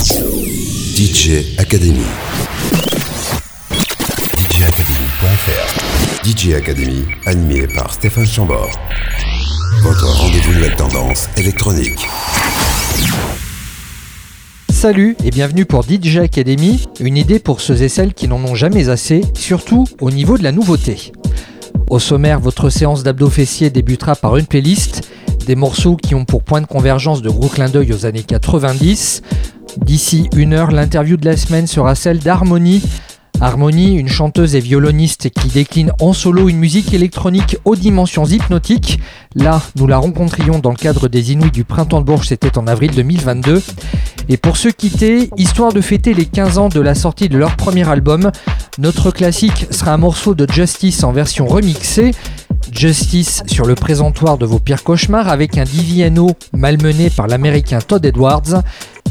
DJ Academy. DJacademy.fr DJ Academy, animé par Stéphane Chambord. Votre rendez-vous nouvelle tendance électronique. Salut et bienvenue pour DJ Academy, une idée pour ceux et celles qui n'en ont jamais assez, surtout au niveau de la nouveauté. Au sommaire, votre séance d'abdos fessiers débutera par une playlist, des morceaux qui ont pour point de convergence de gros clins d'œil aux années 90. D'ici une heure, l'interview de la semaine sera celle d'Harmonie. Harmonie, une chanteuse et violoniste qui décline en solo une musique électronique aux dimensions hypnotiques. Là, nous la rencontrions dans le cadre des Inuits du Printemps de Bourges, c'était en avril 2022. Et pour se quitter, histoire de fêter les 15 ans de la sortie de leur premier album, notre classique sera un morceau de Justice en version remixée. Justice sur le présentoir de vos pires cauchemars avec un Diviano malmené par l'américain Todd Edwards.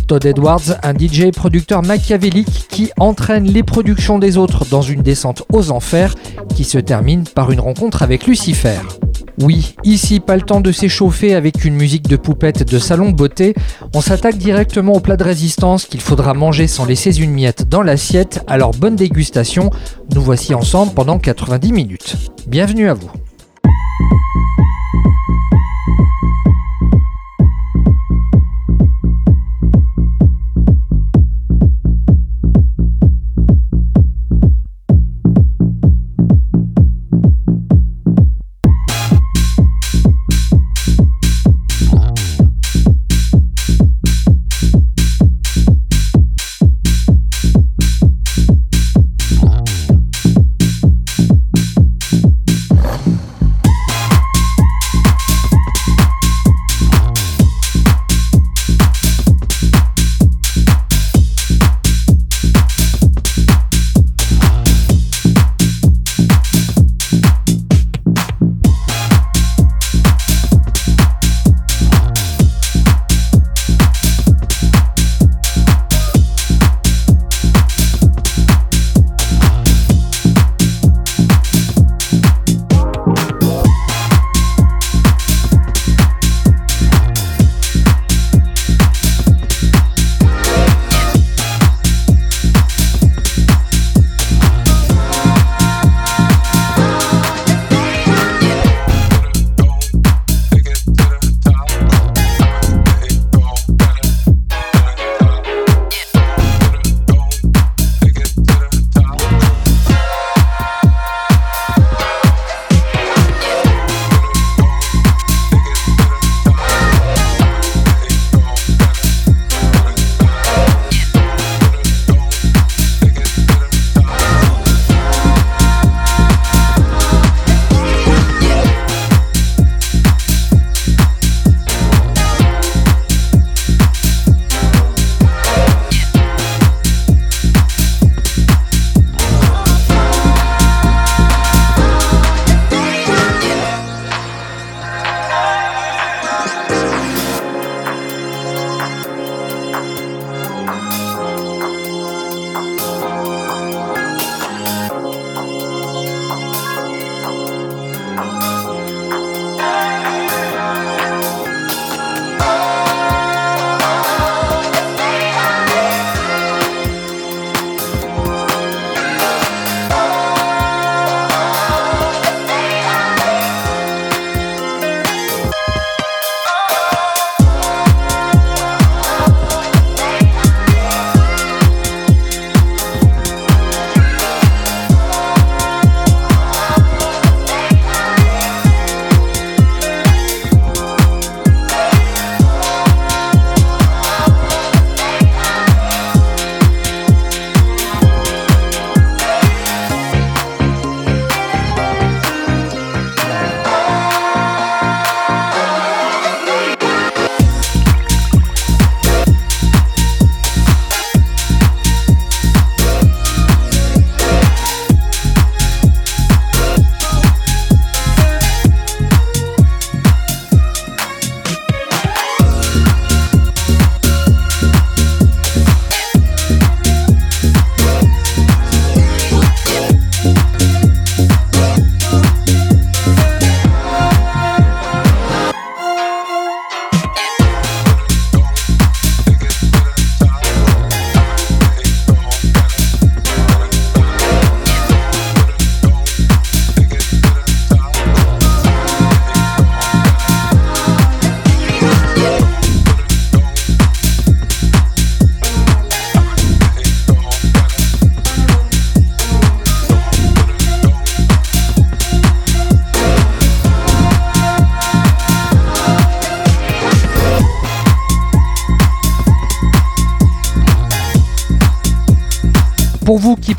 Todd Edwards, un DJ producteur machiavélique qui entraîne les productions des autres dans une descente aux enfers qui se termine par une rencontre avec Lucifer. Oui, ici pas le temps de s'échauffer avec une musique de poupette de salon beauté, on s'attaque directement au plat de résistance qu'il faudra manger sans laisser une miette dans l'assiette, alors bonne dégustation, nous voici ensemble pendant 90 minutes. Bienvenue à vous. Thank you.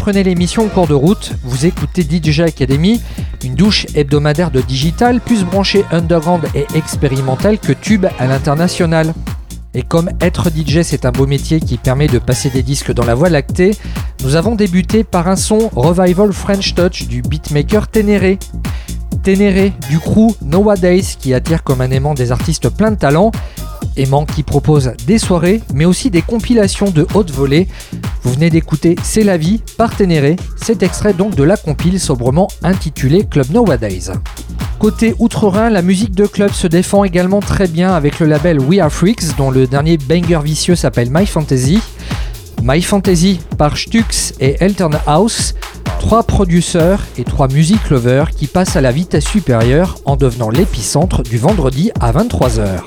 Prenez l'émission en cours de route, vous écoutez DJ Academy, une douche hebdomadaire de digital plus branchée underground et expérimentale que tube à l'international. Et comme être DJ c'est un beau métier qui permet de passer des disques dans la voie lactée, nous avons débuté par un son Revival French Touch du beatmaker Ténéré. Ténéré du crew Nowadays qui attire comme un aimant des artistes plein de talent, aimant qui propose des soirées mais aussi des compilations de haute volée. Vous venez d'écouter C'est la vie par Ténéré, cet extrait donc de la compile sobrement intitulée Club Nowadays. Côté Outre-Rhin, la musique de club se défend également très bien avec le label We Are Freaks, dont le dernier banger vicieux s'appelle My Fantasy. My Fantasy par Stux et Elton House, trois producteurs et trois music lovers qui passent à la vitesse supérieure en devenant l'épicentre du vendredi à 23h.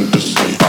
De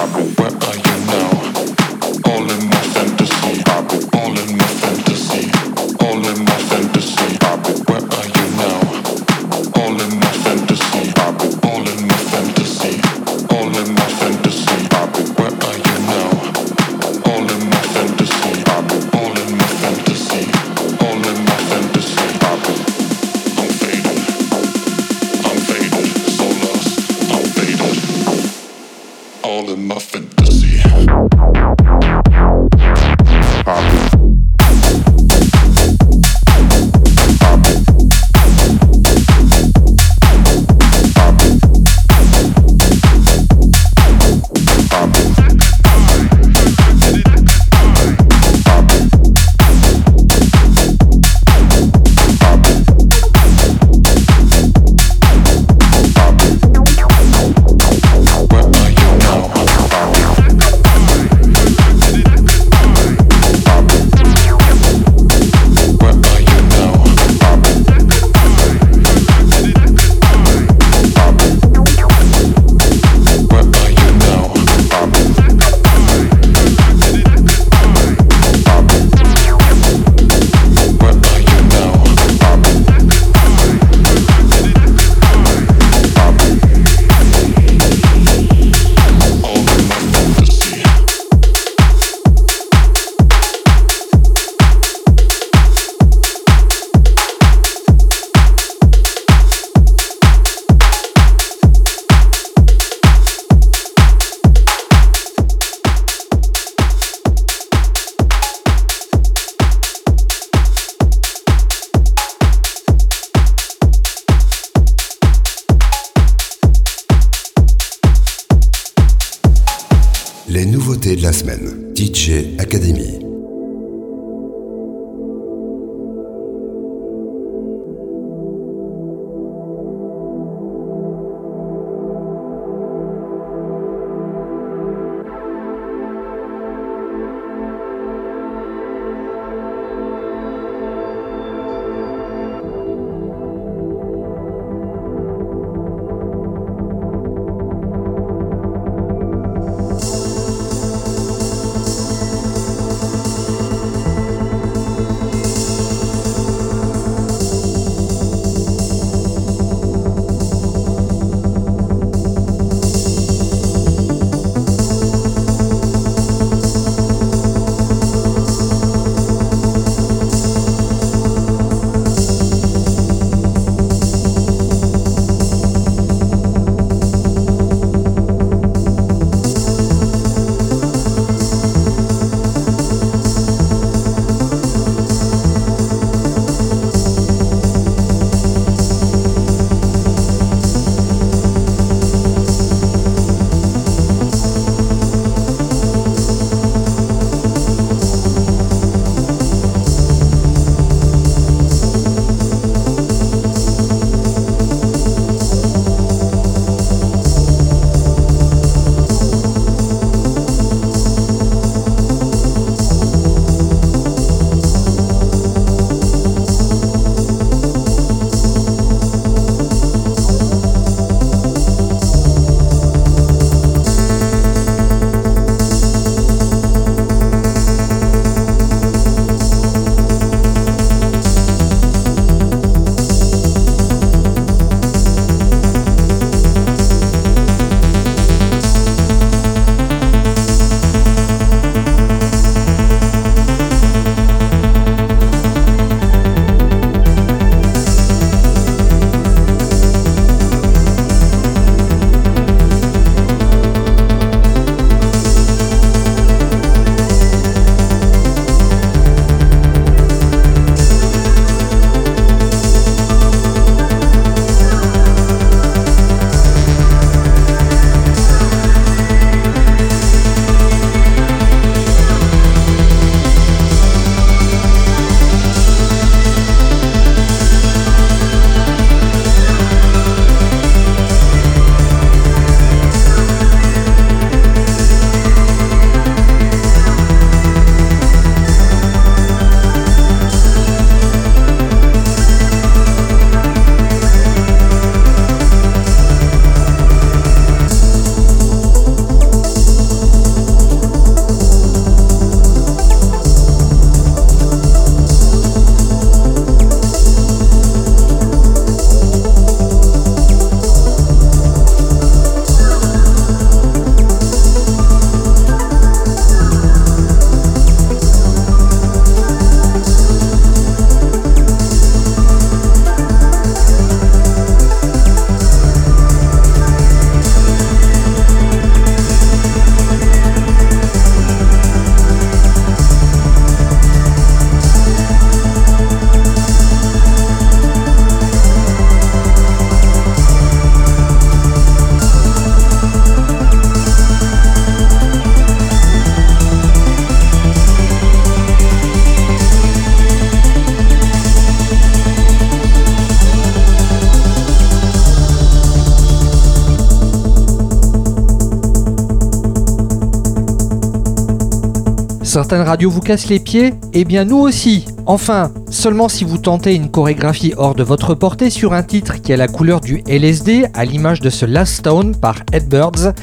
Certaines radios vous cassent les pieds Eh bien nous aussi Enfin, seulement si vous tentez une chorégraphie hors de votre portée sur un titre qui a la couleur du LSD, à l'image de ce Last Stone par Edbirds.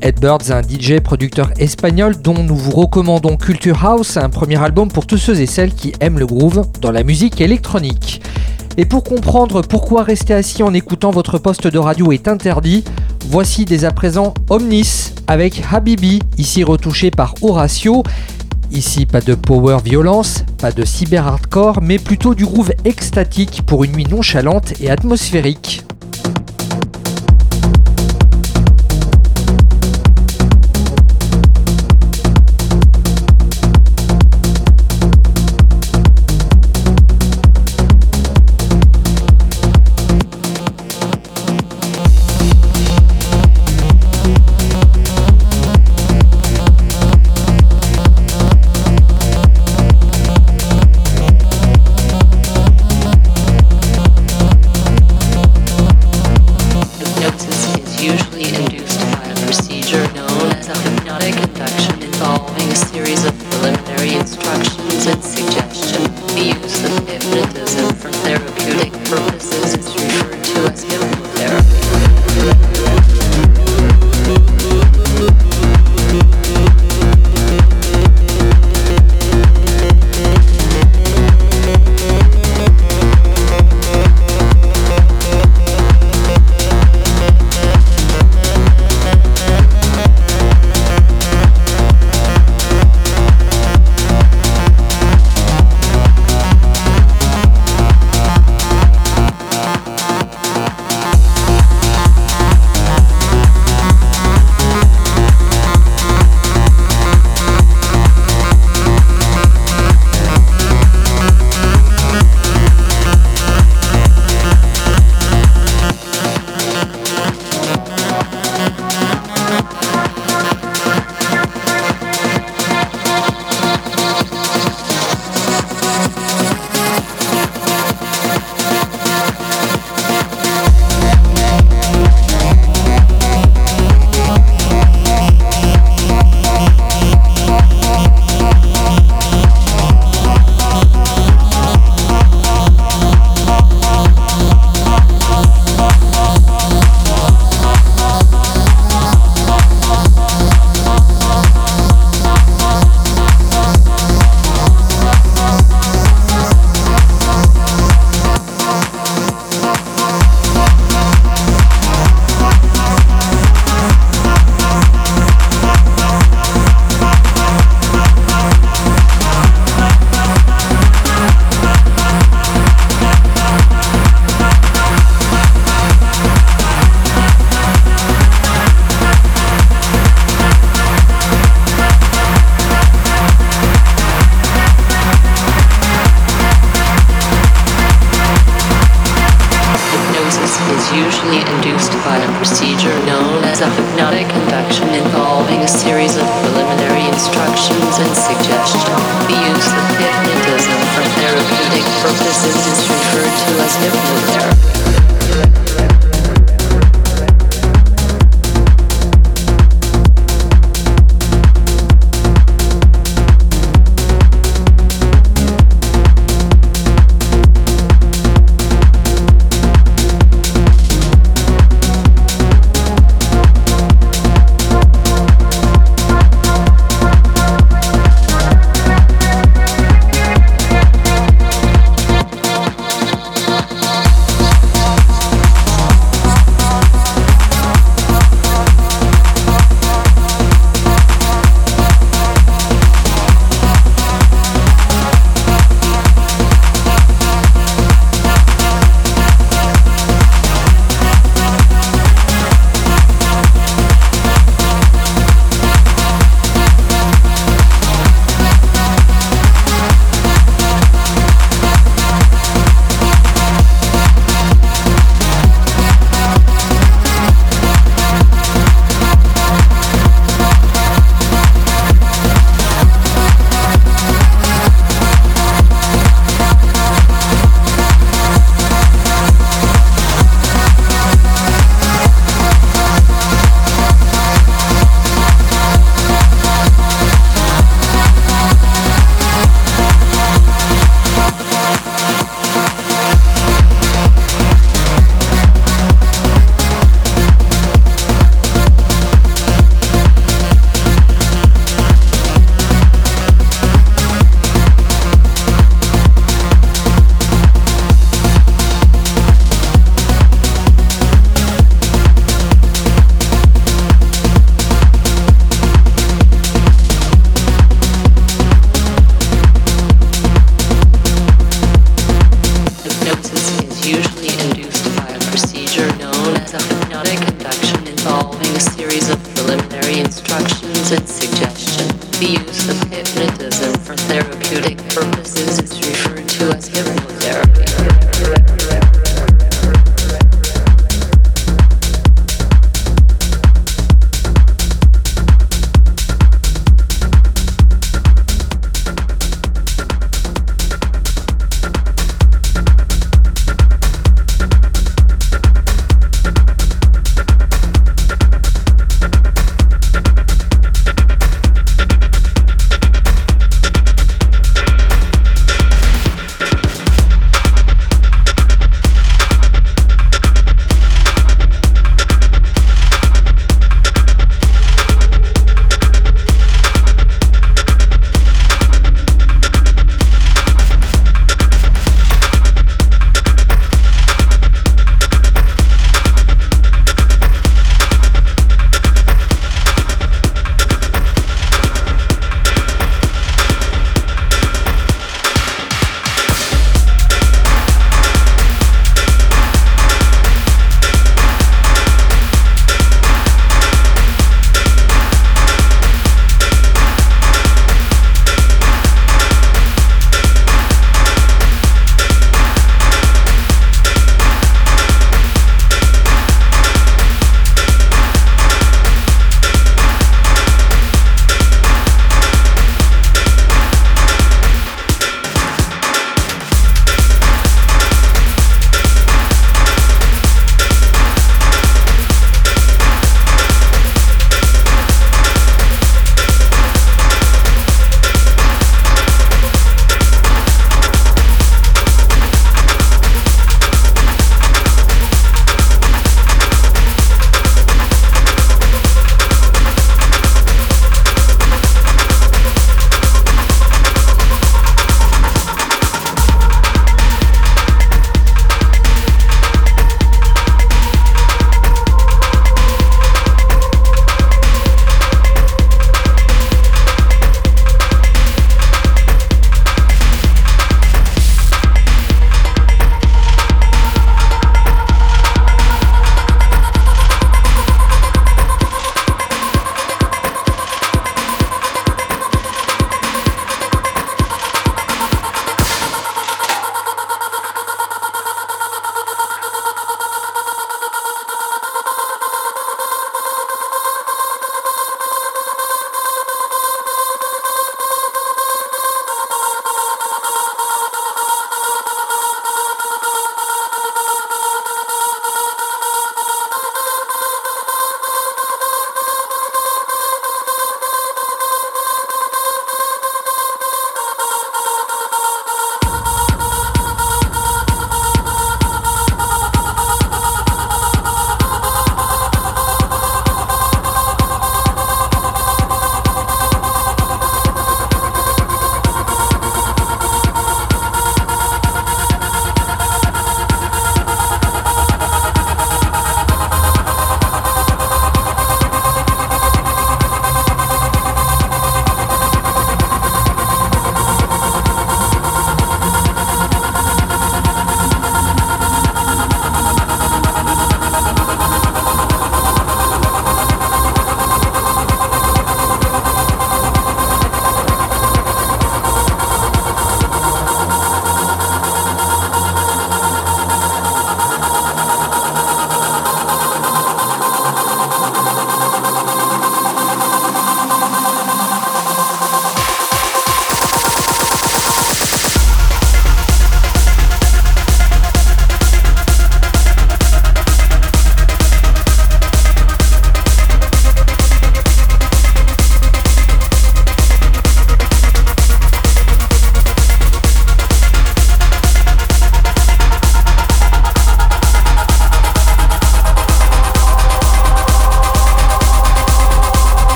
Edbirds, un DJ producteur espagnol dont nous vous recommandons Culture House, un premier album pour tous ceux et celles qui aiment le groove dans la musique électronique. Et pour comprendre pourquoi rester assis en écoutant votre poste de radio est interdit, voici dès à présent Omnis avec Habibi, ici retouché par Horatio. Ici, pas de power violence, pas de cyber hardcore, mais plutôt du groove extatique pour une nuit nonchalante et atmosphérique.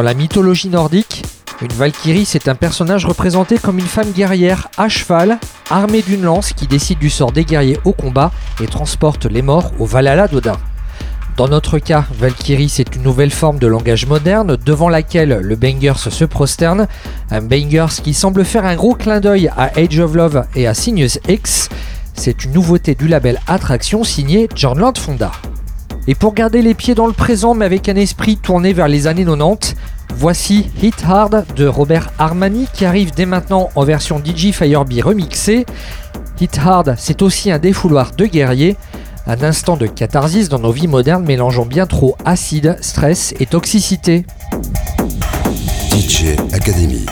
Dans la mythologie nordique, une Valkyrie, c'est un personnage représenté comme une femme guerrière à cheval, armée d'une lance qui décide du sort des guerriers au combat et transporte les morts au Valhalla d'Odin. Dans notre cas, Valkyrie, c'est une nouvelle forme de langage moderne devant laquelle le Bangers se prosterne. Un Bangers qui semble faire un gros clin d'œil à Age of Love et à Sinus X. C'est une nouveauté du label Attraction signé John Land Fonda. Et pour garder les pieds dans le présent mais avec un esprit tourné vers les années 90, voici Hit Hard de Robert Armani qui arrive dès maintenant en version DJ Firebee remixée. Hit Hard, c'est aussi un défouloir de guerrier, un instant de catharsis dans nos vies modernes mélangeant bien trop acide, stress et toxicité. DJ Academy.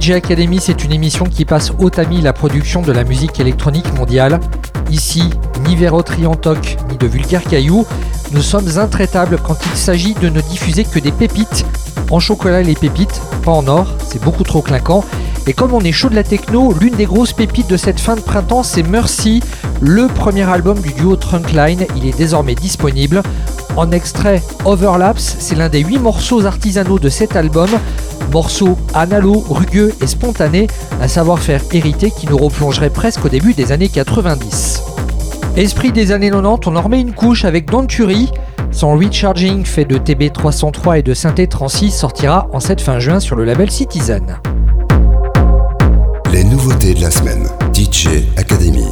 DJ Academy, c'est une émission qui passe au tamis la production de la musique électronique mondiale. Ici, ni Véro Triantoc, ni de vulgaires cailloux, nous sommes intraitables quand il s'agit de ne diffuser que des pépites. En chocolat, les pépites, pas en or, c'est beaucoup trop clinquant. Et comme on est chaud de la techno, l'une des grosses pépites de cette fin de printemps, c'est Mercy, le premier album du duo Trunkline. Il est désormais disponible. En extrait Overlaps, c'est l'un des huit morceaux artisanaux de cet album. Morceau analo, rugueux et spontané, un savoir-faire hérité qui nous replongerait presque au début des années 90. Esprit des années 90, on en remet une couche avec Don Turi. Son recharging fait de TB303 et de synthé 36 sortira en cette fin juin sur le label Citizen. Les nouveautés de la semaine. DJ Academy.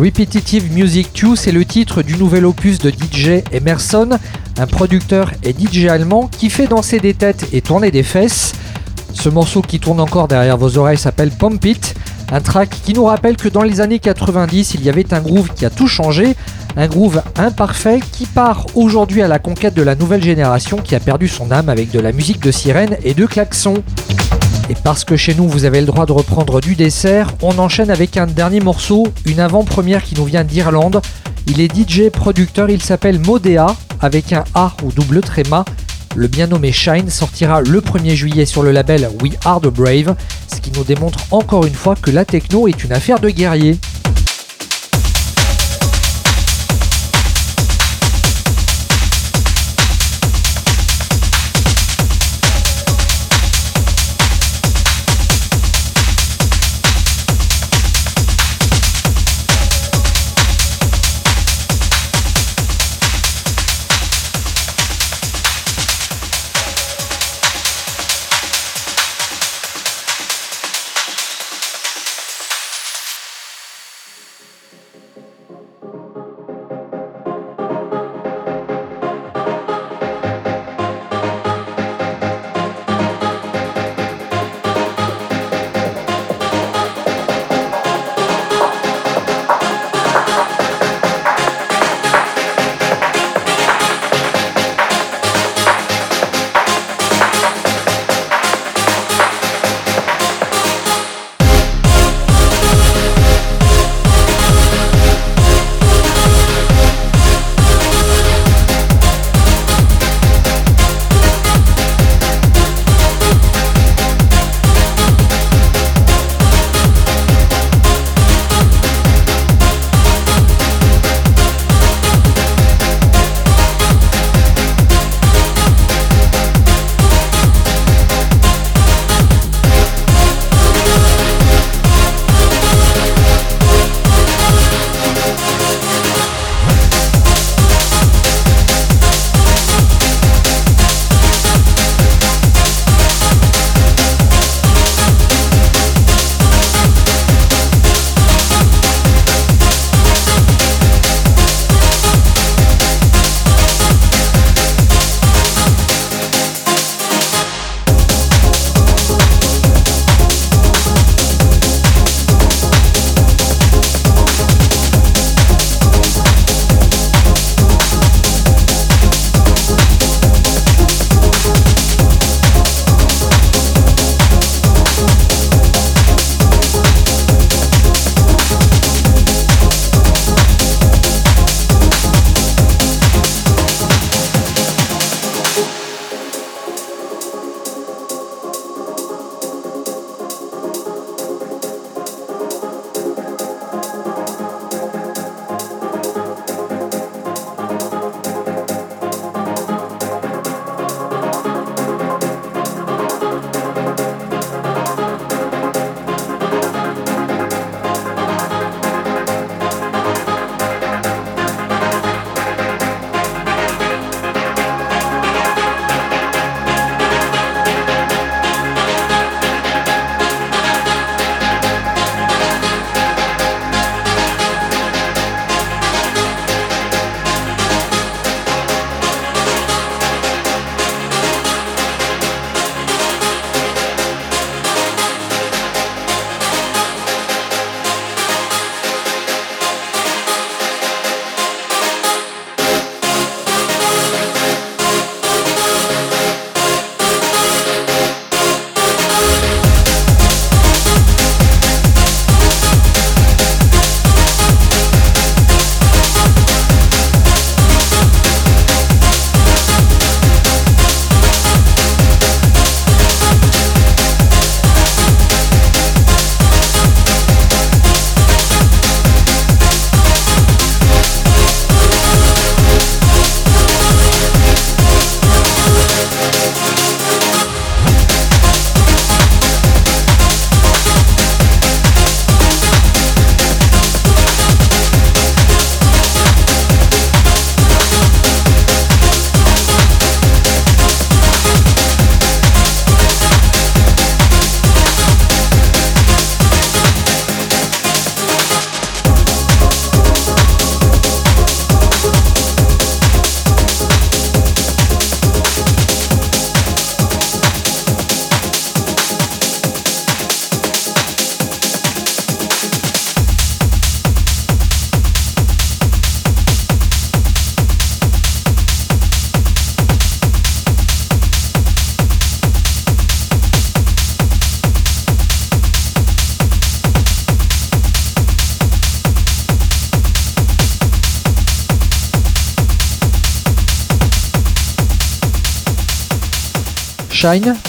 Repetitive Music 2, c'est le titre du nouvel opus de DJ Emerson, un producteur et DJ allemand qui fait danser des têtes et tourner des fesses. Ce morceau qui tourne encore derrière vos oreilles s'appelle Pump It, un track qui nous rappelle que dans les années 90, il y avait un groove qui a tout changé, un groove imparfait qui part aujourd'hui à la conquête de la nouvelle génération qui a perdu son âme avec de la musique de sirène et de klaxons. Et parce que chez nous vous avez le droit de reprendre du dessert, on enchaîne avec un dernier morceau, une avant-première qui nous vient d'Irlande. Il est DJ producteur, il s'appelle Modea avec un A ou double tréma. Le bien nommé Shine sortira le 1er juillet sur le label We Are the Brave, ce qui nous démontre encore une fois que la techno est une affaire de guerriers.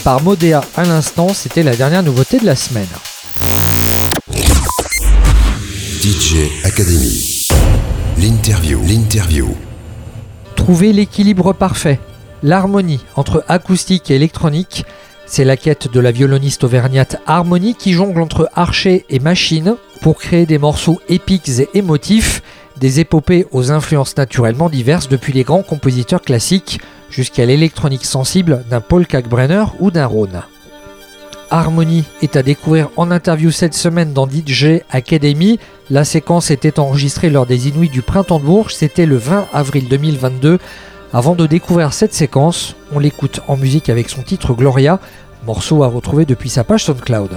Par Modea à l'instant, c'était la dernière nouveauté de la semaine. DJ Academy. L'interview. L'interview. Trouver l'équilibre parfait, l'harmonie entre acoustique et électronique, c'est la quête de la violoniste auvergnate Harmonie qui jongle entre archer et machine pour créer des morceaux épiques et émotifs, des épopées aux influences naturellement diverses depuis les grands compositeurs classiques jusqu'à l'électronique sensible d'un Paul Kalkbrenner ou d'un Rhône. Harmony est à découvrir en interview cette semaine dans DJ Academy. La séquence était enregistrée lors des Inuits du Printemps de Bourges, c'était le 20 avril 2022. Avant de découvrir cette séquence, on l'écoute en musique avec son titre Gloria, morceau à retrouver depuis sa page SoundCloud.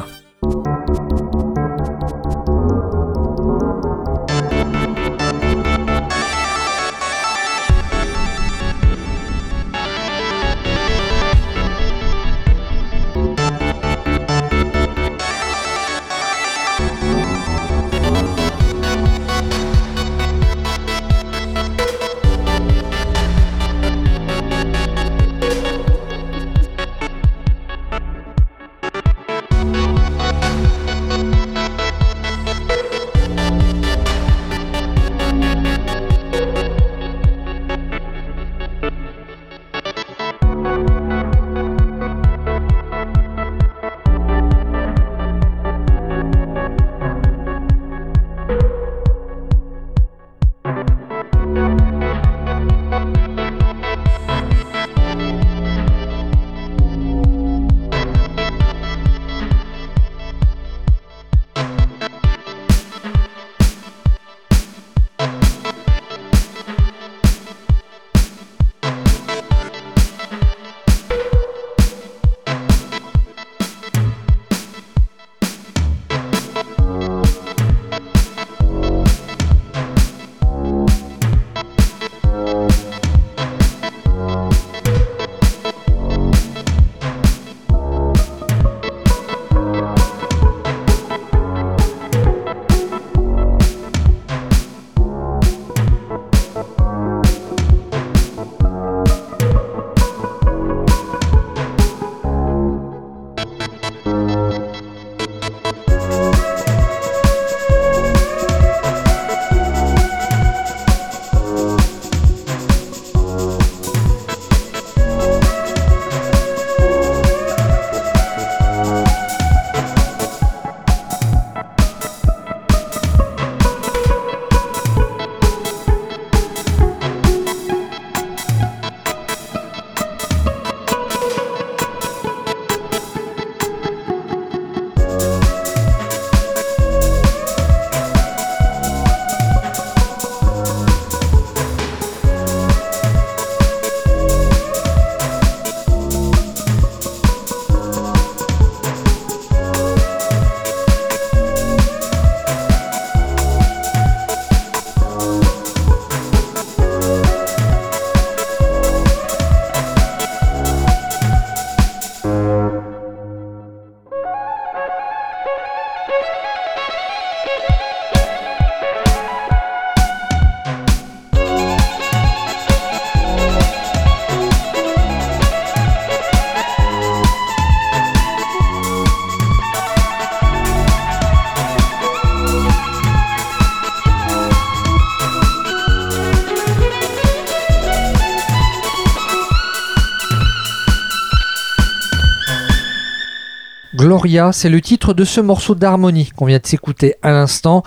Gloria, c'est le titre de ce morceau d'harmonie qu'on vient de s'écouter à l'instant.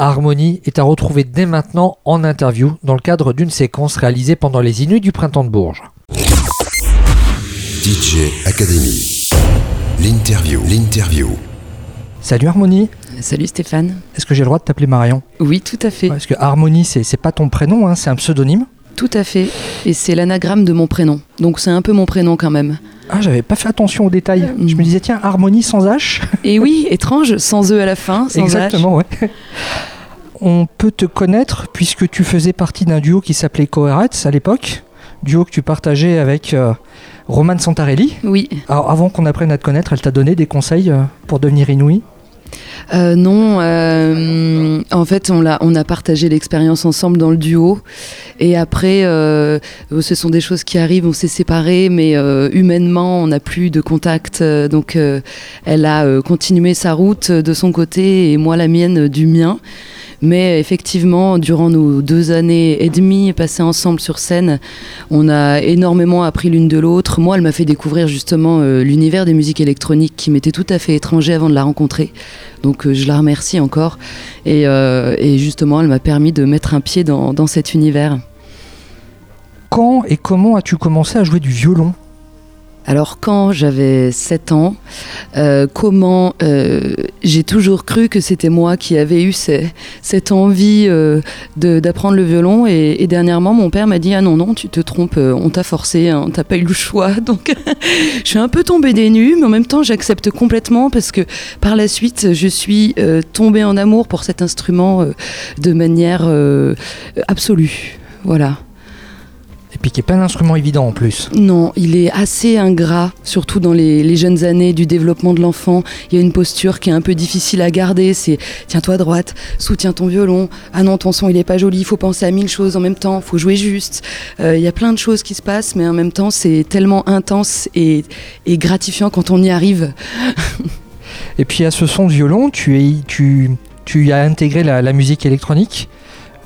Harmonie est à retrouver dès maintenant en interview dans le cadre d'une séquence réalisée pendant les Inuits du printemps de Bourges. DJ Academy. L'interview. L'interview. Salut Harmonie. Salut Stéphane. Est-ce que j'ai le droit de t'appeler Marion? Oui, tout à fait. Parce que Harmonie, c'est pas ton prénom, hein, c'est un pseudonyme. Tout à fait. Et c'est l'anagramme de mon prénom. Donc c'est un peu mon prénom quand même. Ah, j'avais pas fait attention aux détails. Je me disais, tiens, harmonie sans H. Et oui, étrange, sans E à la fin, sans Exactement, ouais. On peut te connaître puisque tu faisais partie d'un duo qui s'appelait Coherats à l'époque. Duo que tu partageais avec euh, Romane Santarelli. Oui. Alors avant qu'on apprenne à te connaître, elle t'a donné des conseils euh, pour devenir inouï? Euh, non, euh, en fait, on a, on a partagé l'expérience ensemble dans le duo. Et après, euh, ce sont des choses qui arrivent, on s'est séparés, mais humainement, on n'a plus de contact. donc, elle a continué sa route de son côté et moi la mienne du mien. Mais effectivement, durant nos deux années et demie passées ensemble sur scène, on a énormément appris l'une de l'autre. Moi, elle m'a fait découvrir justement l'univers des musiques électroniques qui m'était tout à fait étranger avant de la rencontrer. Donc euh, je la remercie encore. Euh, et, justement, elle m'a permis de mettre un pied dans cet univers. Quand et comment as-tu commencé à jouer du violon? Alors quand j'avais 7 ans, euh, comment euh, j'ai toujours cru que c'était moi qui avais eu cette envie euh, d'apprendre le violon et, dernièrement mon père m'a dit ah non non tu te trompes, on t'a forcé, on hein, t'as pas eu le choix donc je suis un peu tombée des nues mais en même temps j'accepte complètement parce que par la suite je suis tombée en amour pour cet instrument de manière absolue. Voilà. Et puis qui n'est pas un instrument évident en plus. Non, il est assez ingrat, surtout dans les, jeunes années du développement de l'enfant. Il y a une posture qui est un peu difficile à garder. C'est tiens-toi à droite, soutiens ton violon. Ah non, ton son il est pas joli. Il faut penser à mille choses en même temps. Il faut jouer juste. Euh, il y a plein de choses qui se passent, mais en même temps c'est tellement intense et, gratifiant quand on y arrive. et puis à ce son de violon, tu, es, tu, tu as intégré la musique électronique?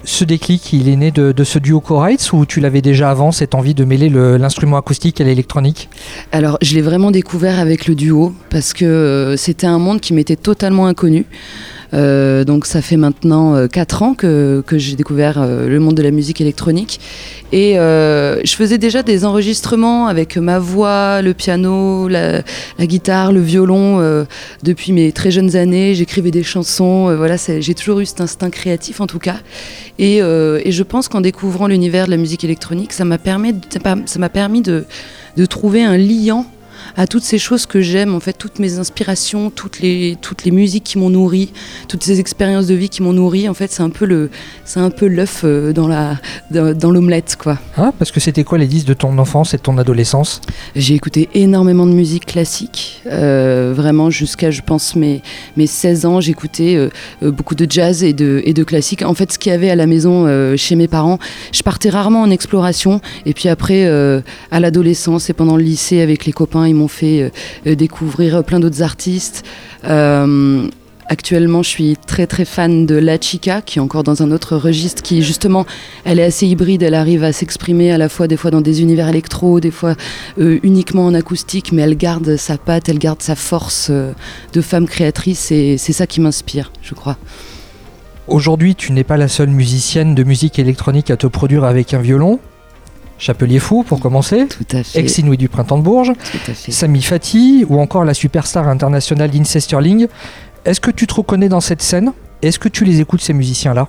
Ce déclic, il est né de, ce duo Chorites ou tu l'avais déjà avant, cette envie de mêler l'instrument acoustique et l'électronique? Alors, je l'ai vraiment découvert avec le duo parce que euh, c'était un monde qui m'était totalement inconnu. Euh, donc ça fait maintenant 4 euh, ans que, j'ai découvert le monde de la musique électronique. Et je faisais déjà des enregistrements avec ma voix, le piano, la, guitare, le violon depuis mes très jeunes années. J'écrivais des chansons. voilà, j'ai toujours eu cet instinct créatif en tout cas. Euh, et, je pense qu'en découvrant l'univers de la musique électronique, ça m'a permis, permis de, de trouver un liant à toutes ces choses que j'aime, en fait, toutes mes inspirations, toutes les, toutes les musiques qui m'ont nourri, toutes ces expériences de vie qui m'ont nourri. En fait, c'est un peu le, c'est un peu l'œuf euh, dans la, dans, l'omelette, quoi. Ah, parce que c'était quoi les disques de ton enfance et de ton adolescence? J'ai écouté énormément de musique classique, euh, vraiment jusqu'à, je pense, mes, mes 16 ans, j'écoutais euh, beaucoup de jazz et de, et de classique. En fait, ce qu'il y avait à la maison chez mes parents, je partais rarement en exploration. Et puis après, à l'adolescence et pendant le lycée avec les copains, ils m'ont fait euh, euh, découvrir plein d'autres artistes. Euh, actuellement, je suis très très fan de La Chica, qui est encore dans un autre registre, qui justement, elle est assez hybride, elle arrive à s'exprimer à la fois des fois dans des univers électro, des fois uniquement en acoustique, mais elle garde sa patte, elle garde sa force de femme créatrice, et c'est ça qui m'inspire, je crois. Aujourd'hui, tu n'es pas la seule musicienne de musique électronique à te produire avec un violon. Chapelier Fou pour commencer, Ex-Inouï du Printemps de Bourges, Sami Fati ou encore la superstar internationale Lindsay Sterling. Est-ce que tu te reconnais dans cette scène? Est-ce que tu les écoutes ces musiciens-là?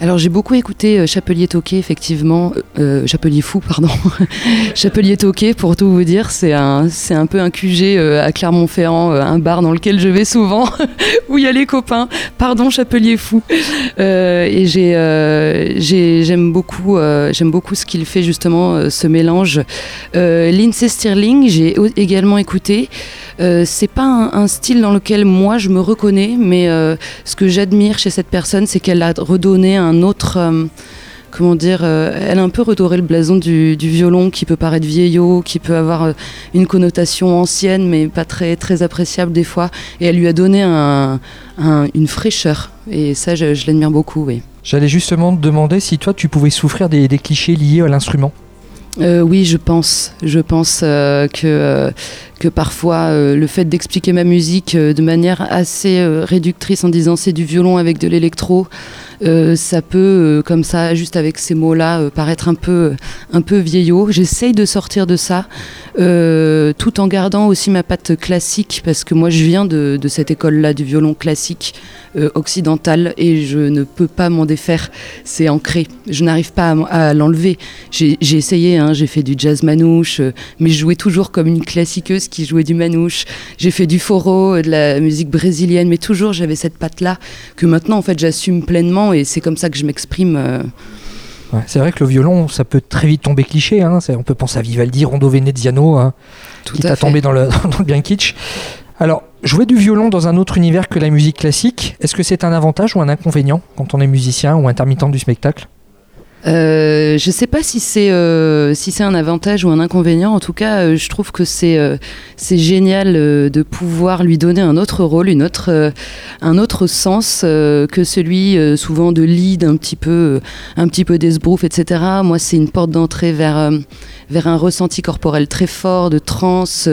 Alors j'ai beaucoup écouté euh, Chapelier Toqué, effectivement, euh, euh, Chapelier Fou, pardon, Chapelier Toqué, pour tout vous dire, c'est un, peu un QG à Clermont-Ferrand, un bar dans lequel je vais souvent, où il y a les copains, pardon Chapelier Fou. et j'ai, j'aime beaucoup, j'aime beaucoup ce qu'il fait justement, ce mélange. Lindsay Stirling, j'ai également écouté. C'est pas un, style dans lequel moi je me reconnais, mais ce que j'admire chez cette personne, c'est qu'elle a redonné un autre. Euh, comment dire, euh, elle a un peu redoré le blason du, violon qui peut paraître vieillot, qui peut avoir euh, une connotation ancienne mais pas très, très appréciable des fois. Et elle lui a donné une fraîcheur. Et ça, je, l'admire beaucoup, oui. J'allais justement te demander si toi, tu pouvais souffrir des, clichés liés à l'instrument. Oui, je pense. Je pense que, que parfois le fait d'expliquer ma musique de manière assez réductrice en disant c'est du violon avec de l'électro, euh, ça peut, euh, comme ça, juste avec ces mots-là, euh, paraître un peu, un peu vieillot. J'essaye de sortir de ça, tout en gardant aussi ma patte classique, parce que moi, je viens de, de cette école-là du violon classique occidental et je ne peux pas m'en défaire. C'est ancré. Je n'arrive pas à, l'enlever. J'ai essayé, hein, j'ai fait du jazz manouche, mais je jouais toujours comme une classiqueuse qui jouait du manouche. J'ai fait du foro, de la musique brésilienne, mais toujours j'avais cette patte-là que maintenant, en fait, j'assume pleinement et c'est comme ça que je m'exprime. Euh. c'est vrai que le violon, ça peut très vite tomber cliché. Hein. On peut penser à Vivaldi, Rondo Veneziano, hein, qui t'a tombé dans le, dans le bien kitsch. Alors, Jouer du violon dans un autre univers que la musique classique, est-ce que c'est un avantage ou un inconvénient quand on est musicien ou intermittent du spectacle? Euh, je ne sais pas si c'est euh, si c'est un avantage ou un inconvénient. En tout cas, euh, je trouve que c'est c'est génial de pouvoir lui donner un autre rôle, une autre un autre sens que celui souvent de lead, un petit peu un petit peu d'esbrouf, etc. Moi, c'est une porte d'entrée vers vers un ressenti corporel très fort de trance.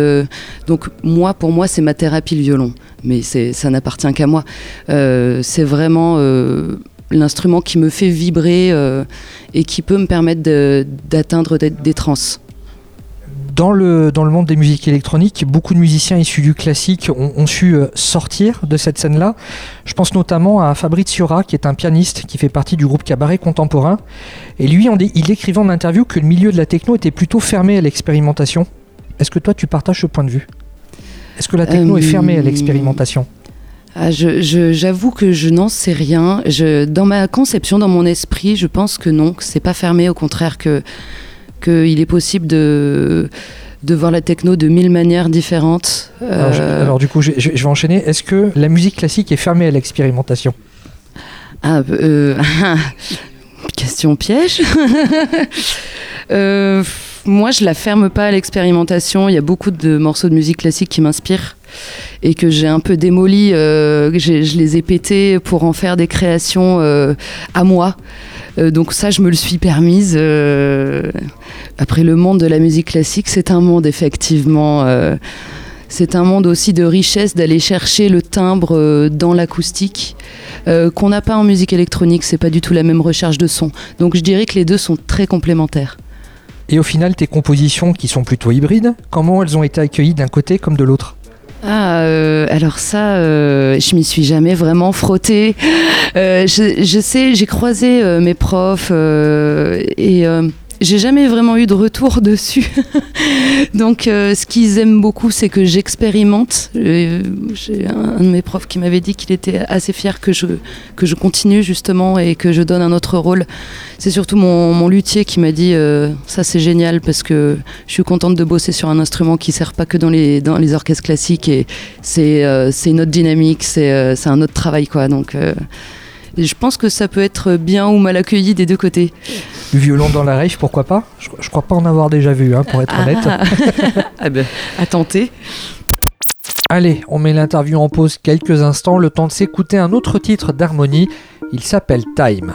donc moi, pour moi, c'est ma thérapie le violon. Mais ça n'appartient qu'à moi. c'est vraiment l'instrument qui me fait vibrer euh, et qui peut me permettre d'atteindre des, trans. Dans le, dans le monde des musiques électroniques, beaucoup de musiciens issus du classique ont, su euh, sortir de cette scène-là. Je pense notamment à Fabrizio Ra, qui est un pianiste qui fait partie du groupe Cabaret Contemporain. Et lui, il décrivait en interview que le milieu de la techno était plutôt fermé à l'expérimentation. Est-ce que toi, tu partages ce point de vue? Est-ce que la techno est fermée à euh, l'expérimentation? Ah, J'avoue que je n'en sais rien. Je, dans ma conception, dans mon esprit, je pense que non, que c'est pas fermé. Au contraire, que qu'il est possible de de voir la techno de mille manières différentes. Euh, alors, du coup, je, vais enchaîner. Est-ce que la musique classique est fermée à l'expérimentation? Ah, euh, Question piège. euh, moi, je la ferme pas à l'expérimentation. Il y a beaucoup de morceaux de musique classique qui m'inspirent et que j'ai un peu démoli. Euh, je les ai pétés pour en faire des créations euh, à moi. Euh, donc ça, je me le suis permise. Après, le monde de la musique classique, c'est un monde effectivement. c'est un monde aussi de richesse d'aller chercher le timbre dans l'acoustique qu'on n'a pas en musique électronique. C'est pas du tout la même recherche de son. Donc je dirais que les deux sont très complémentaires. Et au final, tes compositions qui sont plutôt hybrides, comment elles ont été accueillies d'un côté comme de l'autre? Ah, euh, alors ça, euh, je m'y suis jamais vraiment frottée. Euh, je, je, sais, j'ai croisé mes profs et j'ai jamais vraiment eu de retour dessus. Donc, euh, ce qu'ils aiment beaucoup, c'est que j'expérimente. Euh, j'ai un, de mes profs qui m'avait dit qu'il était assez fier que je, que je continue justement et que je donne un autre rôle. C'est surtout mon, mon, luthier qui m'a dit euh, ça c'est génial parce que je suis contente de bosser sur un instrument qui sert pas que dans les, dans les orchestres classiques et c'est c'est une autre dynamique, c'est un autre travail quoi. Donc je pense que ça peut être bien ou mal accueilli des deux côtés. Du violon dans la rave, pourquoi pas je, je, crois pas en avoir déjà vu, hein, pour être honnête. ah ben, à tenter. Allez, on met l'interview en pause quelques instants, le temps de s'écouter un autre titre d'harmonie. Il s'appelle Time.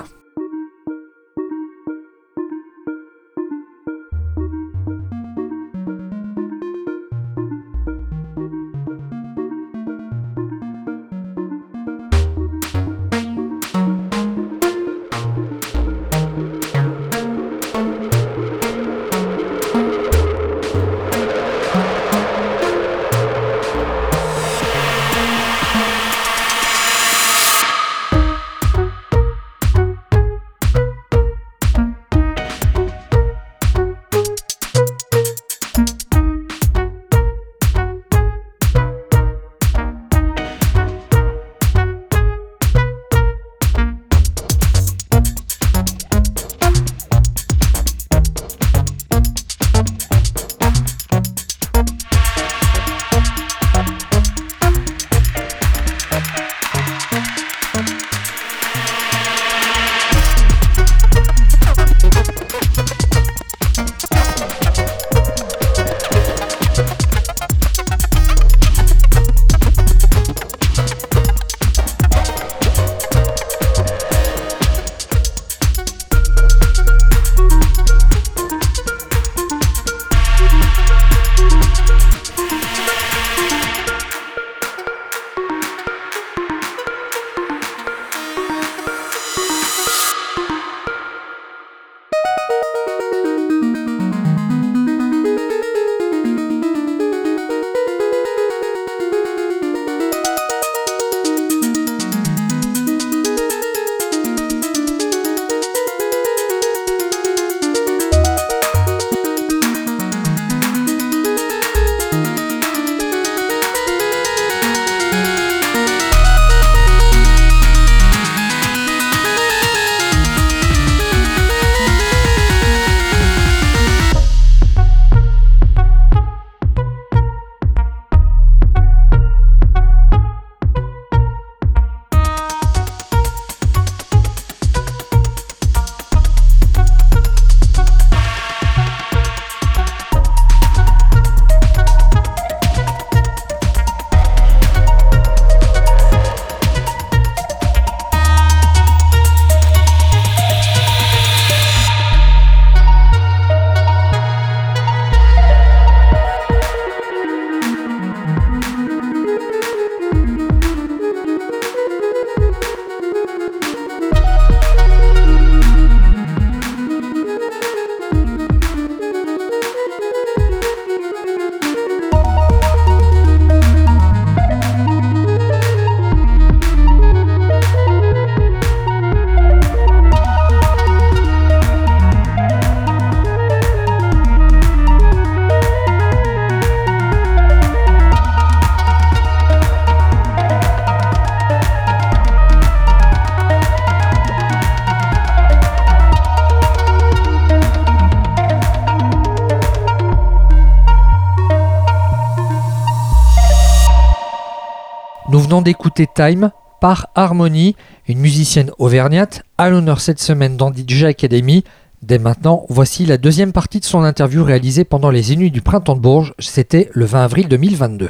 D'écouter Time par Harmony, une musicienne auvergnate, à l'honneur cette semaine dans DJ Academy. Dès maintenant, voici la deuxième partie de son interview réalisée pendant les Inuits du Printemps de Bourges. C'était le 20 avril 2022.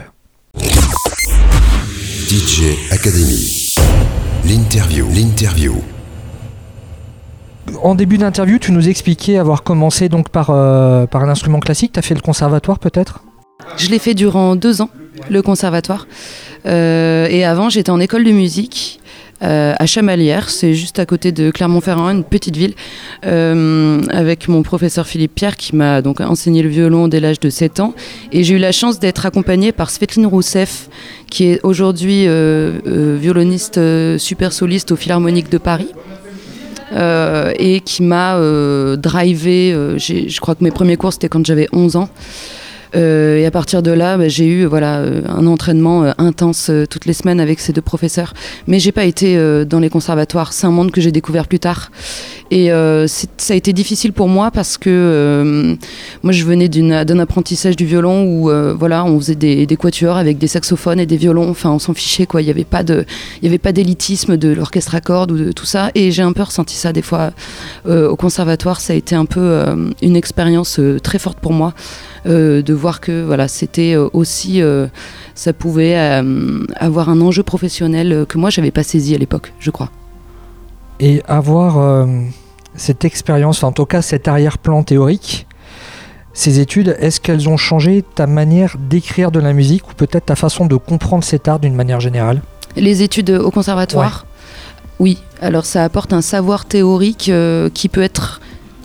DJ Academy. L'interview. L'interview. En début d'interview, tu nous expliquais avoir commencé donc par, euh, par un instrument classique. Tu as fait le conservatoire peut-être? Je l'ai fait durant deux ans, le conservatoire. Euh, et avant, j'étais en école de musique. Euh, à Chamalières, c'est juste à côté de Clermont-Ferrand, une petite ville, euh, avec mon professeur Philippe Pierre qui m'a donc enseigné le violon dès l'âge de 7 ans. Et j'ai eu la chance d'être accompagnée par Svetlin Rousseff, qui est aujourd'hui violoniste super soliste au Philharmonique de Paris. et qui m'a drivé, je crois que mes premiers cours c'était quand j'avais 11 ans. Euh, et à partir de là, bah, j'ai eu voilà, euh, un entraînement euh, intense toutes les semaines avec ces deux professeurs. Mais j'ai pas été dans les conservatoires. C'est un monde que j'ai découvert plus tard. Et ça a été difficile pour moi parce que moi, je venais d'un apprentissage du violon où voilà, on faisait des, quatuors avec des saxophones et des violons. Enfin, on s'en fichait. Quoi. Il n'y avait pas d'élitisme de, de l'orchestre à cordes ou de tout ça. Et j'ai un peu ressenti ça des fois au conservatoire. Ça a été un peu une expérience très forte pour moi. Euh, de voir que voilà, c'était euh, aussi, euh, ça pouvait avoir un enjeu professionnel que moi j'avais pas saisi à l'époque, je crois. Et avoir cette expérience, en tout cas cet arrière-plan théorique, ces études, est-ce qu'elles ont changé ta manière d'écrire de la musique ou peut-être ta façon de comprendre cet art d'une manière générale? Les études au conservatoire? Oui, alors ça apporte un savoir théorique qui peut être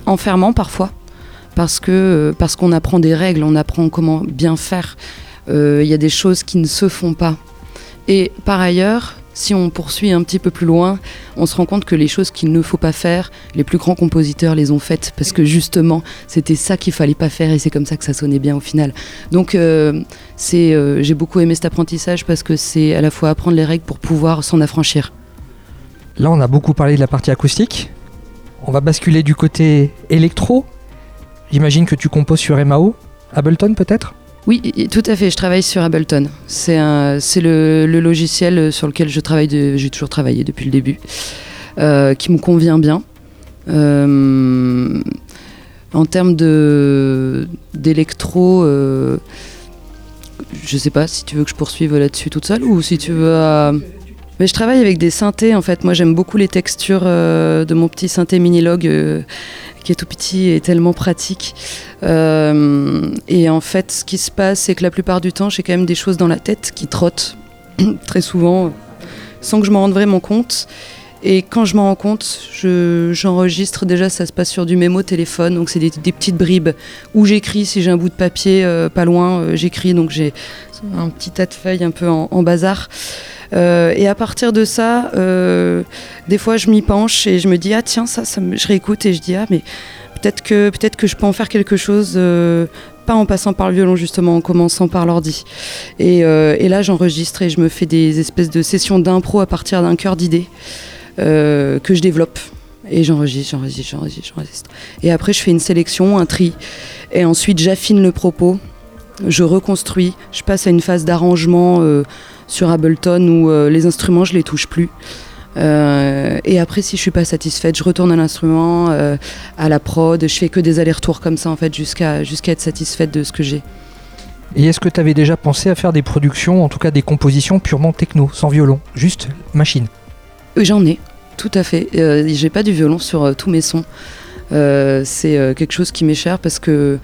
enfermant parfois parce que euh, parce qu'on apprend des règles, on apprend comment bien faire. Euh, il y a des choses qui ne se font pas. Et par ailleurs, si on poursuit un petit peu plus loin, on se rend compte que les choses qu'il ne faut pas faire, les plus grands compositeurs les ont faites parce que justement, c'était ça qu'il fallait pas faire et c'est comme ça que ça sonnait bien au final. Donc, euh, c'est, j'ai beaucoup aimé cet apprentissage parce que c'est à la fois apprendre les règles pour pouvoir s'en affranchir. Là, on a beaucoup parlé de la partie acoustique. On va basculer du côté électro. J'imagine que tu composes sur MAO, Ableton peut-être? Oui, tout à fait. Je travaille sur Ableton. C'est le, logiciel sur lequel je travaille. J'ai toujours travaillé depuis le début, euh, qui me convient bien. Euh, en termes d'électro, euh, je sais pas si tu veux que je poursuive là-dessus toute seule ou si tu veux. Mais je travaille avec des synthés en fait. Moi, j'aime beaucoup les textures de mon petit synthé Minilog qui est tout petit et tellement pratique. Euh, et en fait, ce qui se passe, c'est que la plupart du temps, j'ai quand même des choses dans la tête qui trottent très souvent, sans que je m'en rende vraiment compte. Et quand je m'en rends compte, j'enregistre déjà, ça se passe sur du mémo téléphone, donc c'est des, petites bribes où j'écris. Si j'ai un bout de papier euh, pas loin, euh, j'écris. Donc j'ai un petit tas de feuilles un peu en bazar. Euh, et à partir de ça, euh, des fois, je m'y penche et je me dis ah tiens ça, je réécoute et je dis ah mais peut-être que peut-être que je peux en faire quelque chose. Euh, pas en passant par le violon justement, en commençant par l'ordi. Et, là j'enregistre et je me fais des espèces de sessions d'impro à partir d'un cœur d'idées que je développe. Et j'enregistre, j'enregistre, j'enregistre, j'enregistre. Et après, je fais une sélection, un tri. Et ensuite, j'affine le propos, je reconstruis, je passe à une phase d'arrangement sur Ableton où euh, les instruments, je les touche plus. Euh, et après, si je suis pas satisfaite, je retourne à l'instrument, euh, à la prod. Je fais que des allers-retours comme ça, en fait, jusqu'à jusqu'à être satisfaite de ce que j'ai. Et est-ce que tu avais déjà pensé à faire des productions, en tout cas des compositions purement techno, sans violon, juste machine? J'en ai, tout à fait. j'ai pas du violon sur tous mes sons. c'est quelque chose qui m'est cher parce que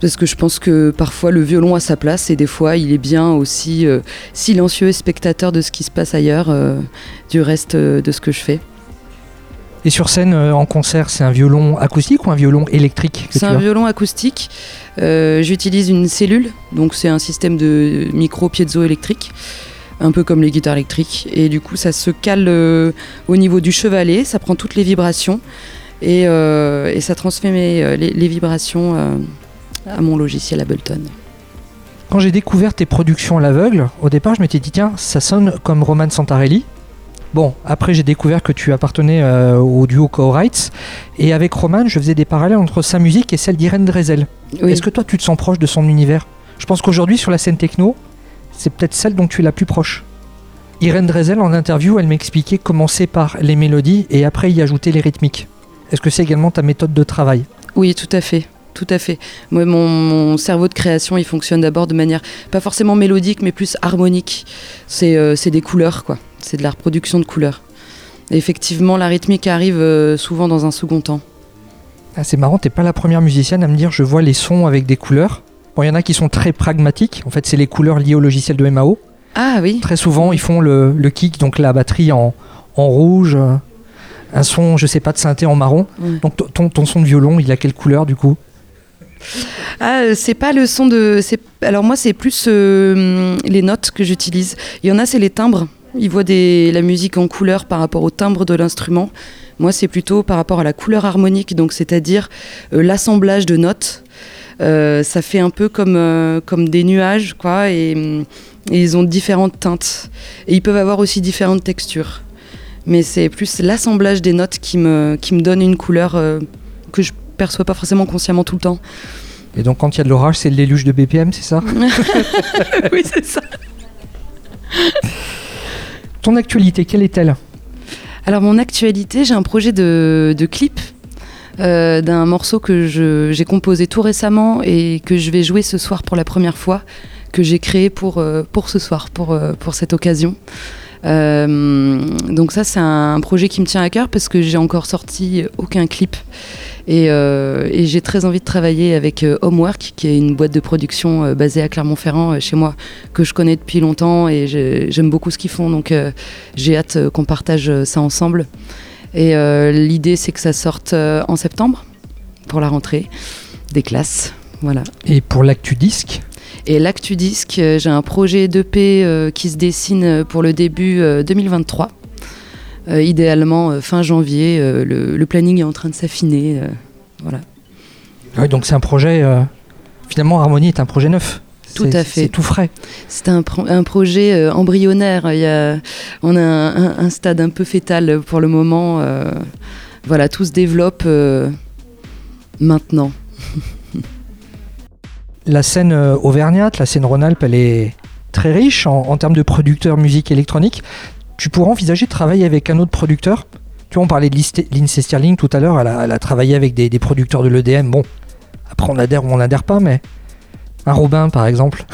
parce que je pense que parfois le violon a sa place et des fois il est bien aussi euh, silencieux et spectateur de ce qui se passe ailleurs, euh, du reste euh, de ce que je fais. Et sur scène, en concert, c'est un violon acoustique ou un violon électrique C'est un violon acoustique. J'utilise une cellule, donc c'est un système de micro piezoélectrique, un peu comme les guitares électriques. Et du coup, ça se cale au niveau du chevalet, ça prend toutes les vibrations et, ça transmet les, vibrations à mon logiciel Ableton. Quand j'ai découvert tes productions à l'aveugle, au départ je m'étais dit tiens, ça sonne comme Roman Santarelli. Bon, après j'ai découvert que tu appartenais euh, au duo Co-Rights, et avec Roman je faisais des parallèles entre sa musique et celle d'Irène Drezel. Est-ce que toi tu te sens proche de son univers? Je pense qu'aujourd'hui sur la scène techno, c'est peut-être celle dont tu es la plus proche. Irène Drezel, en interview, elle m'expliquait commencer par les mélodies et après y ajouter les rythmiques. Est-ce que c'est également ta méthode de travail? Oui, tout à fait. Tout à fait. Moi, mon, mon cerveau de création, il fonctionne d'abord de manière pas forcément mélodique, mais plus harmonique. C'est euh, des couleurs, quoi. C'est de la reproduction de couleurs. Et effectivement, la rythmique arrive euh, souvent dans un second temps. Ah, c'est marrant, t'es pas la première musicienne à me dire je vois les sons avec des couleurs. Bon, il y en a qui sont très pragmatiques. En fait, c'est les couleurs liées au logiciel de MAO. Ah oui. Très souvent, ils font le, le kick, donc la batterie en, en rouge, euh, un son, je sais pas, de synthé en marron. Ouais. Donc ton, ton son de violon, il a quelle couleur du coup? Ah, euh, c'est pas le son de. Alors moi, c'est plus euh, les notes que j'utilise. Il y en a, c'est les timbres. Ils voient la musique en couleur par rapport au timbre de l'instrument. Moi, c'est plutôt par rapport à la couleur harmonique, donc c'est-à-dire euh, l'assemblage de notes. Ça fait un peu comme, des nuages, quoi, et, ils ont différentes teintes. Et ils peuvent avoir aussi différentes textures. Mais c'est plus l'assemblage des notes qui me, donne une couleur que je perçois pas forcément consciemment tout le temps. Et donc quand il y a de l'orage, c'est le déluge de BPM, c'est ça? Oui, c'est ça. Ton actualité, quelle est-elle? Alors, mon actualité, j'ai un projet de, de clip euh, d'un morceau que j'ai composé tout récemment et que je vais jouer ce soir pour la première fois, que j'ai créé pour, euh, pour ce soir, pour, euh, pour cette occasion. Donc ça, c'est un projet qui me tient à cœur parce que j'ai encore sorti aucun clip. Et, euh, et j'ai très envie de travailler avec euh, Homework, qui est une boîte de production euh, basée à Clermont-Ferrand, chez moi, que je connais depuis longtemps et j'ai- j'aime beaucoup ce qu'ils font. Donc j'ai hâte qu'on partage ça ensemble. Et l'idée, c'est que ça sorte en septembre, pour la rentrée des classes. Voilà. Et pour l'actu disque? Et l'actu disque, j'ai un projet d'EP qui se dessine pour le début euh, 2023. Euh, idéalement euh, fin janvier, euh, le, le planning est en train de s'affiner. voilà. Oui, donc c'est un projet. finalement, Harmonie est un projet neuf. Tout à fait. C'est tout frais. C'est un, pro- un projet euh, embryonnaire. Il y a, on a un, un- un stade un peu fétal pour le moment. euh, voilà, tout se développe euh, maintenant. La scène auvergnate, la scène Rhône-Alpes, elle est très riche en, en termes de producteurs musique électronique. Tu pourrais envisager de travailler avec un autre producteur? Tu vois, on parlait de Lindsay Sterling tout à l'heure, elle a, elle a travaillé avec des, des producteurs de l'EDM. Bon, après on adhère ou on n'adhère pas, mais un Robin par exemple.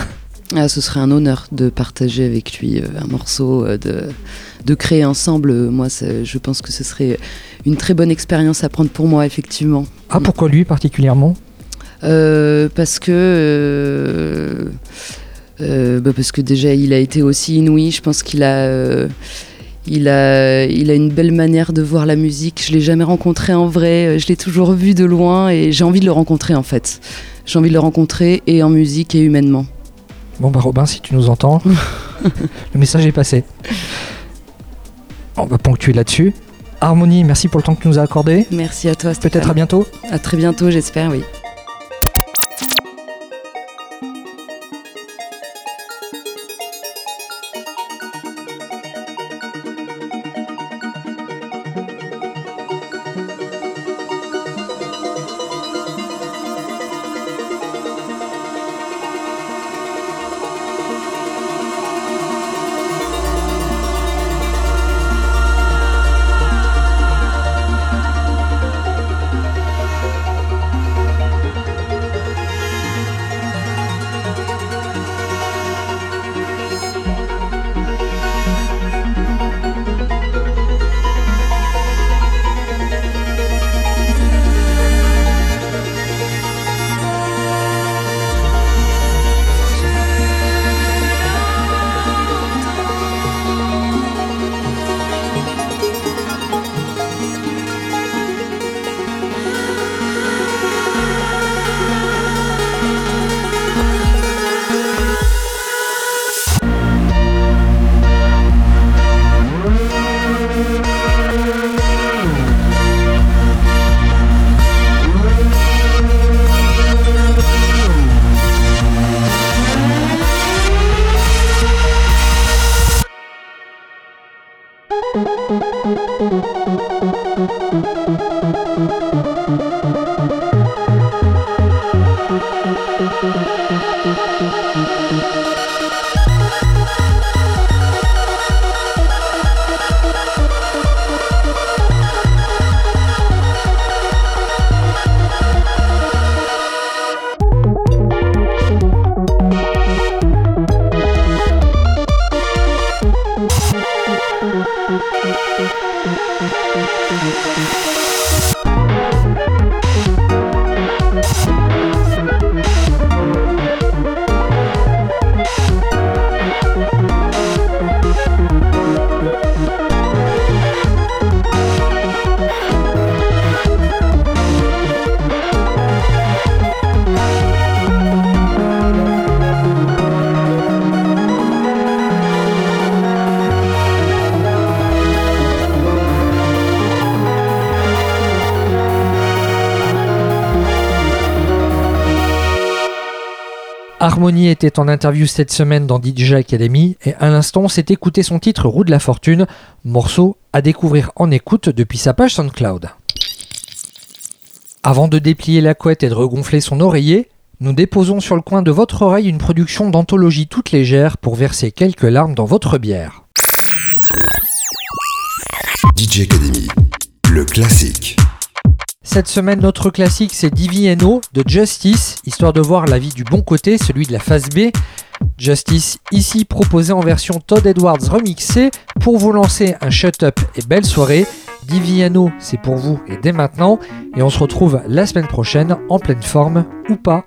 Ah, ce serait un honneur de partager avec lui euh, un morceau, euh, de, de créer ensemble. Moi, je pense que ce serait une très bonne expérience à prendre pour moi, effectivement. Ah, pourquoi lui particulièrement? Euh, parce que euh, bah, parce que déjà il a été aussi inouï. Je pense qu'il a euh, il a il a une belle manière de voir la musique. Je l'ai jamais rencontré en vrai. euh, Je l'ai toujours vu de loin et j'ai envie de le rencontrer en fait. J'ai envie de le rencontrer et en musique et humainement. Bon bah Robin, si tu nous entends, le message est passé. On va ponctuer là-dessus. Harmonie, merci pour le temps que tu nous as accordé. Merci à toi. Peut-être à bientôt. À très bientôt, j'espère. Oui. Harmonie était en interview cette semaine dans DJ Academy et à l'instant s'est écouté son titre Roue de la Fortune, morceau à découvrir en écoute depuis sa page SoundCloud. Avant de déplier la couette et de regonfler son oreiller, nous déposons sur le coin de votre oreille une production d'anthologie toute légère pour verser quelques larmes dans votre bière. DJ Academy, le classique. Cette semaine, notre classique, c'est Divi No de Justice, histoire de voir la vie du bon côté, celui de la phase B. Justice, ici proposé en version Todd Edwards remixée, pour vous lancer un shut-up et belle soirée. Diviano, c'est pour vous et dès maintenant, et on se retrouve la semaine prochaine en pleine forme ou pas.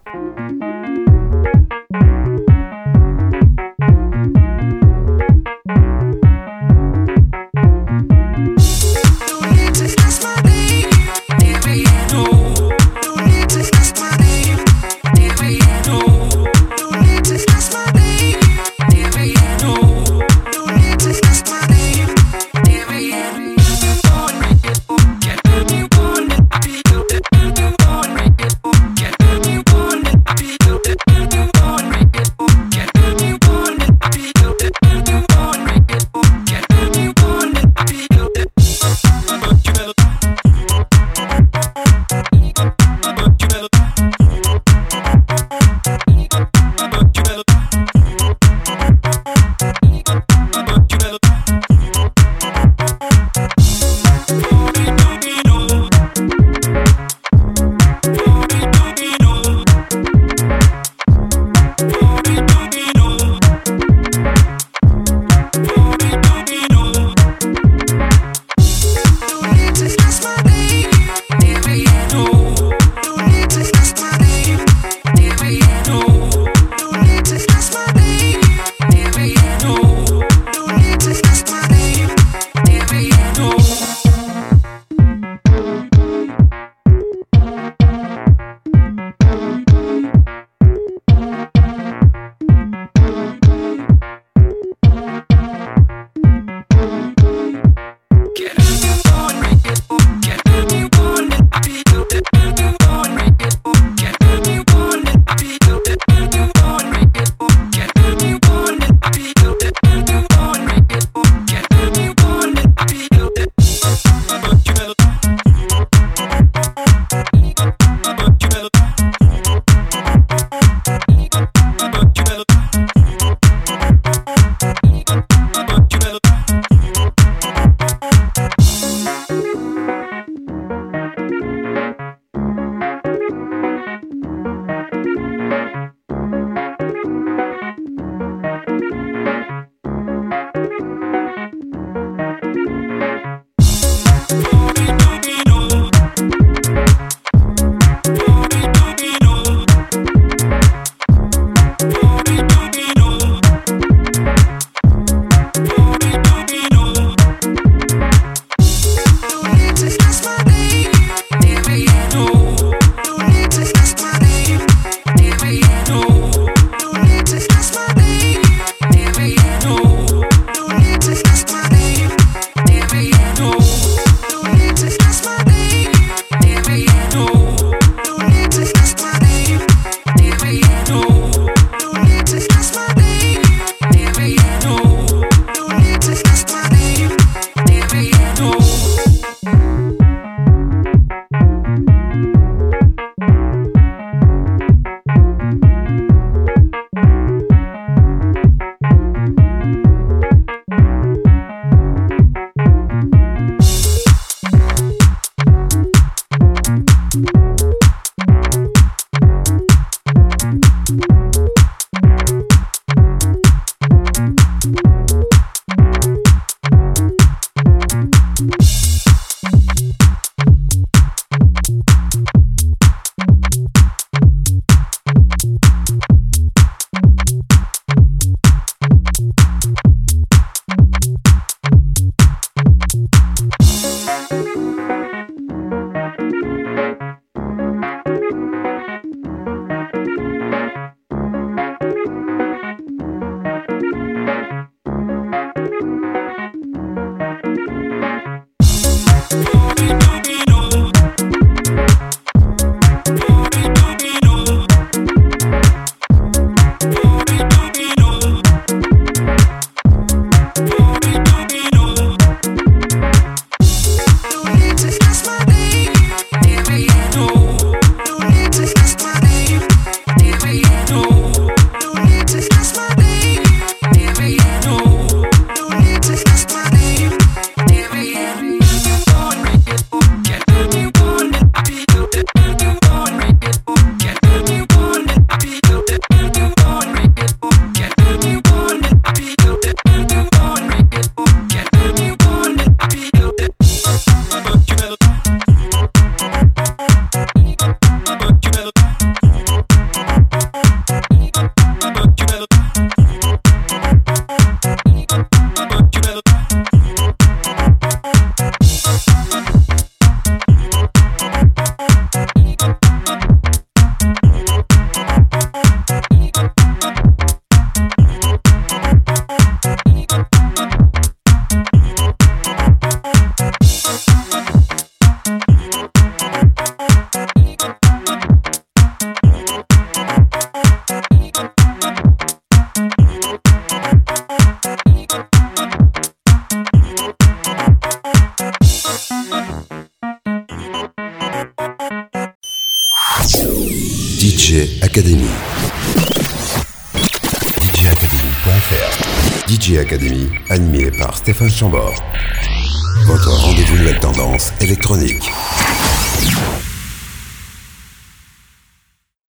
Stéphane